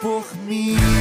por mim.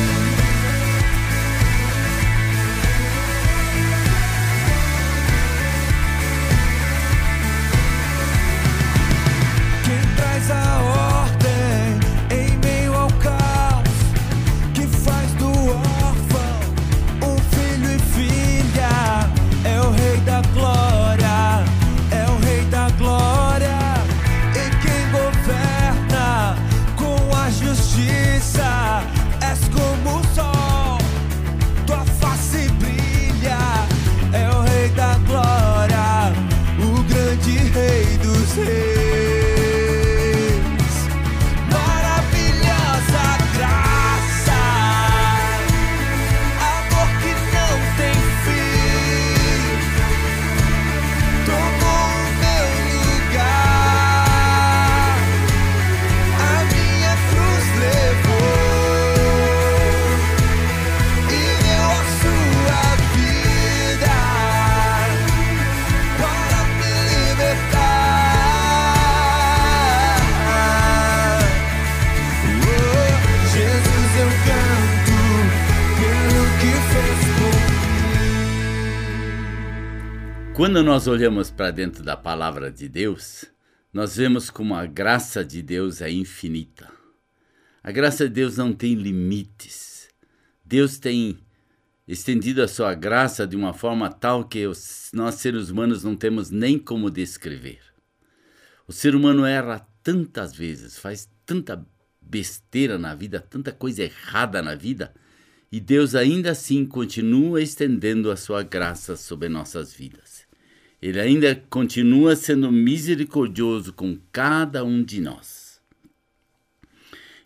Quando nós olhamos para dentro da palavra de Deus, nós vemos como a graça de Deus é infinita. A graça de Deus não tem limites. Deus tem estendido a sua graça de uma forma tal que nós, seres humanos, não temos nem como descrever. O ser humano erra tantas vezes, faz tanta besteira na vida, tanta coisa errada na vida, e Deus ainda assim continua estendendo a sua graça sobre nossas vidas. Ele ainda continua sendo misericordioso com cada um de nós.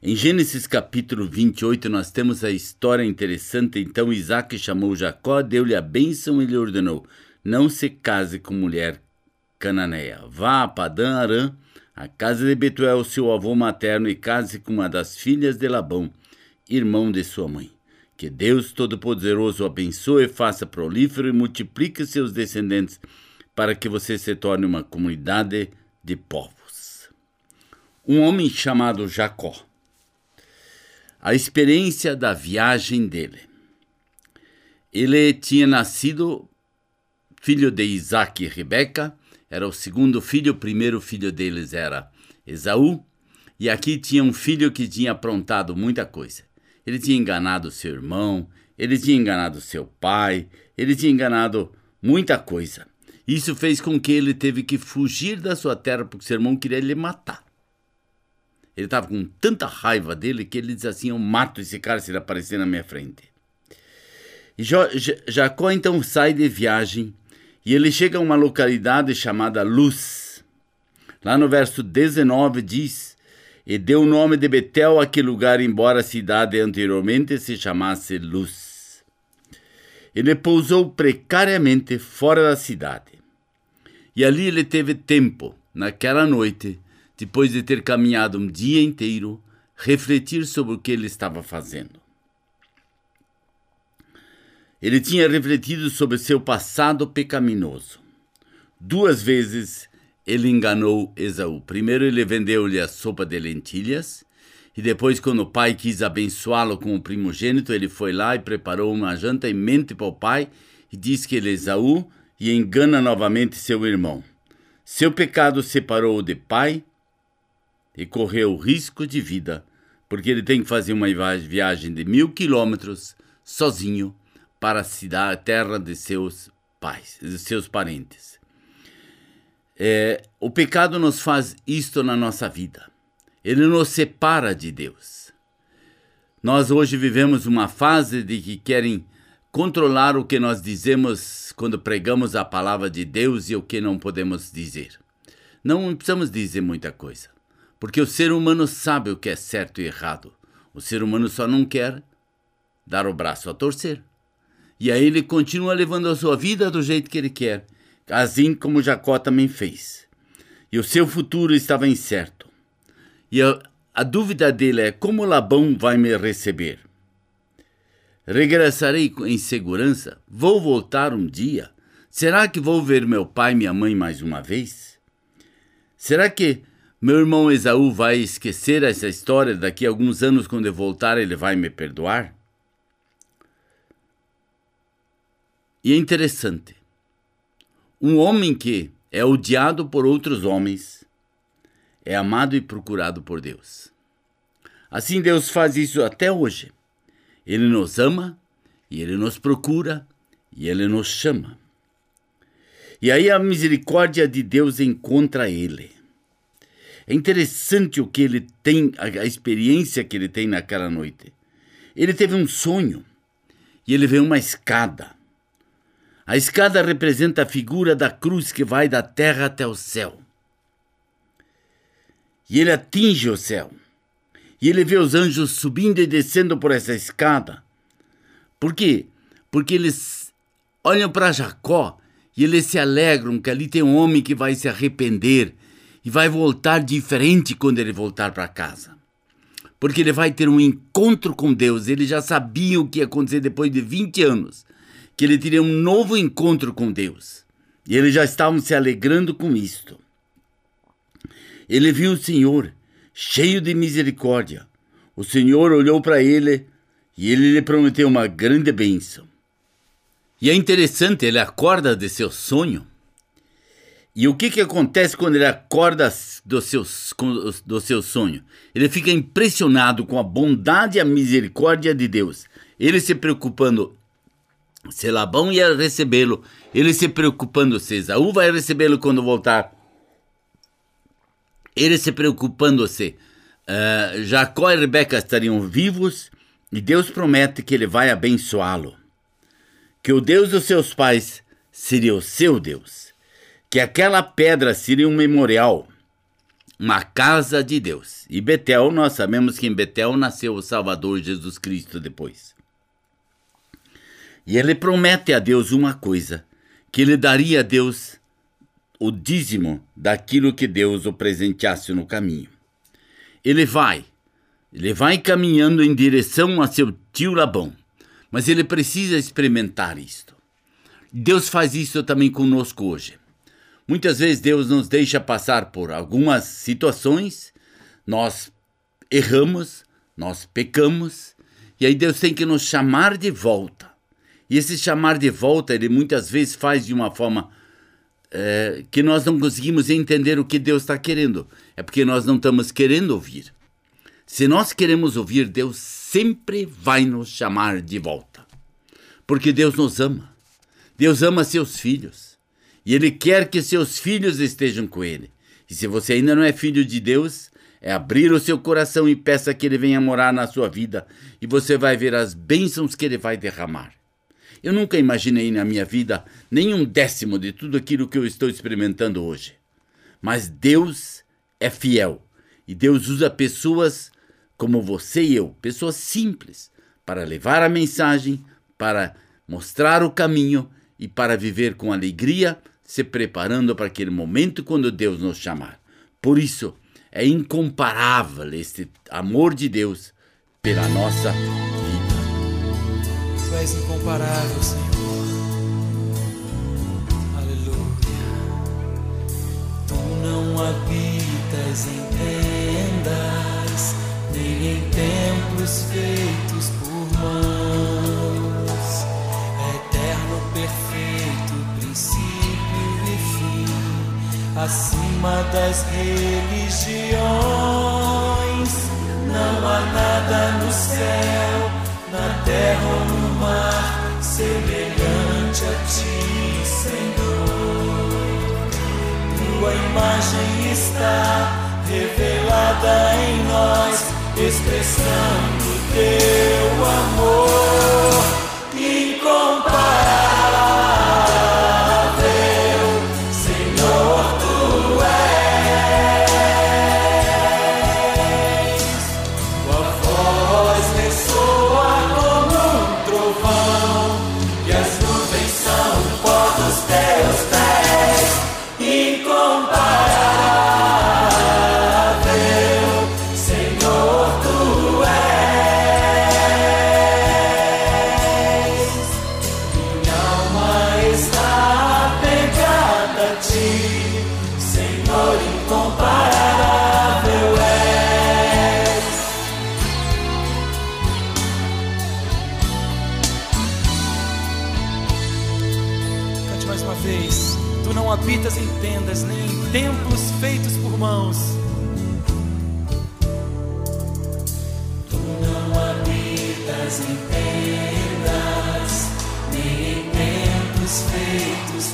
Em Gênesis capítulo 28, nós temos a história interessante. Então Isaac chamou Jacó, deu-lhe a bênção e lhe ordenou: Não se case com mulher cananeia. Vá a Padã Arã, a casa de Betuel, seu avô materno, e case com uma das filhas de Labão, irmão de sua mãe. Que Deus Todo-Poderoso abençoe, faça prolífero e multiplique seus descendentes para que você se torne uma comunidade de povos. Um homem chamado Jacó. A experiência da viagem dele. Ele tinha nascido filho de Isaac e Rebeca, era o segundo filho, o primeiro filho deles era Esaú, e aqui tinha um filho que tinha aprontado muita coisa. Ele tinha enganado seu irmão, ele tinha enganado seu pai, ele tinha enganado muita coisa. Isso fez com que ele teve que fugir da sua terra porque seu irmão queria lhe matar. Ele estava com tanta raiva dele que ele disse assim: Eu mato esse cara se ele aparecer na minha frente. E Jacó então sai de viagem E ele chega a uma localidade chamada Luz. Lá no verso 19 diz: E deu o nome de Betel àquele lugar, embora a cidade anteriormente se chamasse Luz. Ele pousou precariamente fora da cidade. E ali ele teve tempo, naquela noite, depois de ter caminhado um dia inteiro, refletir sobre o que ele estava fazendo. Ele tinha refletido sobre seu passado pecaminoso. Duas vezes ele enganou Esaú. Primeiro ele vendeu-lhe a sopa de lentilhas, e depois, quando o pai quis abençoá-lo com o primogênito, ele foi lá e preparou uma janta mente para o pai e diz que Esaú e engana novamente seu irmão. Seu pecado separou-o de pai e correu risco de vida, porque ele tem que fazer uma viagem de mil quilômetros sozinho para a cidade, terra de seus pais, de seus parentes. É, o pecado nos faz isto na nossa vida. Ele nos separa de Deus. Nós hoje vivemos uma fase de que querem controlar o que nós dizemos quando pregamos a palavra de Deus e o que não podemos dizer. Não precisamos dizer muita coisa, porque o ser humano sabe o que é certo e errado. O ser humano só não quer dar o braço a torcer. E aí ele continua levando a sua vida do jeito que ele quer, assim como Jacó também fez. E o seu futuro estava incerto. E a, a dúvida dele é como Labão vai me receber? Regressarei em segurança? Vou voltar um dia? Será que vou ver meu pai e minha mãe mais uma vez? Será que meu irmão Esaú vai esquecer essa história daqui a alguns anos quando eu voltar ele vai me perdoar? E é interessante. Um homem que é odiado por outros homens é amado e procurado por Deus. Assim Deus faz isso até hoje. Ele nos ama e ele nos procura e ele nos chama. E aí a misericórdia de Deus encontra ele. É interessante o que ele tem, a experiência que ele tem naquela noite. Ele teve um sonho e ele vê uma escada. A escada representa a figura da cruz que vai da terra até o céu. E ele atinge o céu. E ele vê os anjos subindo e descendo por essa escada. Por quê? Porque eles olham para Jacó e eles se alegram que ali tem um homem que vai se arrepender e vai voltar diferente quando ele voltar para casa. Porque ele vai ter um encontro com Deus. Ele já sabia o que ia acontecer depois de 20 anos que ele teria um novo encontro com Deus. E eles já estavam se alegrando com isto. Ele viu o Senhor, cheio de misericórdia. O Senhor olhou para ele e ele lhe prometeu uma grande bênção. E é interessante, ele acorda de seu sonho. E o que, que acontece quando ele acorda do seu, do seu sonho? Ele fica impressionado com a bondade e a misericórdia de Deus. Ele se preocupando se Labão ia recebê-lo, ele se preocupando se Esaú vai recebê-lo quando voltar. Ele se preocupando se uh, Jacó e Rebeca estariam vivos e Deus promete que ele vai abençoá-lo. Que o Deus dos seus pais seria o seu Deus. Que aquela pedra seria um memorial, uma casa de Deus. E Betel, nós sabemos que em Betel nasceu o Salvador Jesus Cristo depois. E ele promete a Deus uma coisa: que ele daria a Deus o dízimo daquilo que Deus o presenteasse no caminho. Ele vai, ele vai caminhando em direção a seu tio Labão, mas ele precisa experimentar isto. Deus faz isso também conosco hoje. Muitas vezes Deus nos deixa passar por algumas situações, nós erramos, nós pecamos, e aí Deus tem que nos chamar de volta e esse chamar de volta, ele muitas vezes faz de uma forma é, que nós não conseguimos entender o que Deus está querendo. É porque nós não estamos querendo ouvir. Se nós queremos ouvir, Deus sempre vai nos chamar de volta. Porque Deus nos ama. Deus ama seus filhos. E Ele quer que seus filhos estejam com Ele. E se você ainda não é filho de Deus, é abrir o seu coração e peça que Ele venha morar na sua vida. E você vai ver as bênçãos que Ele vai derramar. Eu nunca imaginei na minha vida nenhum décimo de tudo aquilo que eu estou experimentando hoje. Mas Deus é fiel e Deus usa pessoas como você e eu, pessoas simples, para levar a mensagem, para mostrar o caminho e para viver com alegria, se preparando para aquele momento quando Deus nos chamar. Por isso, é incomparável este amor de Deus pela nossa vida. És incomparável, Senhor. Aleluia. Tu não habitas em tendas, nem em templos feitos por mãos. Eterno, perfeito, princípio e fim, acima das religiões Tua imagem está revelada em nós, expressando teu amor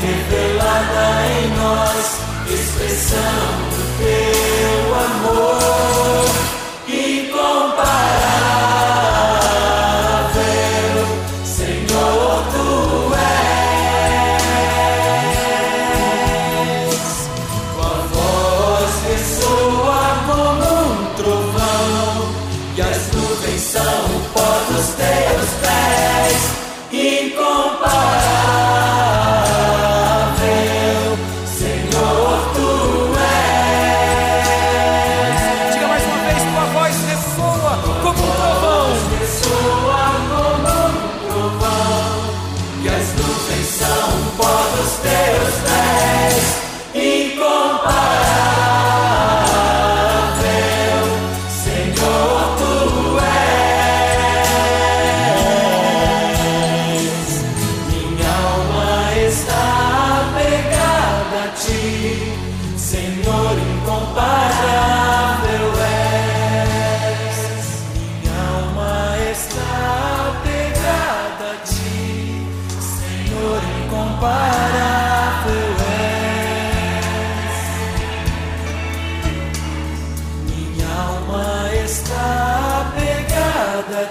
revelada em nós, expressando teu amor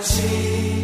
see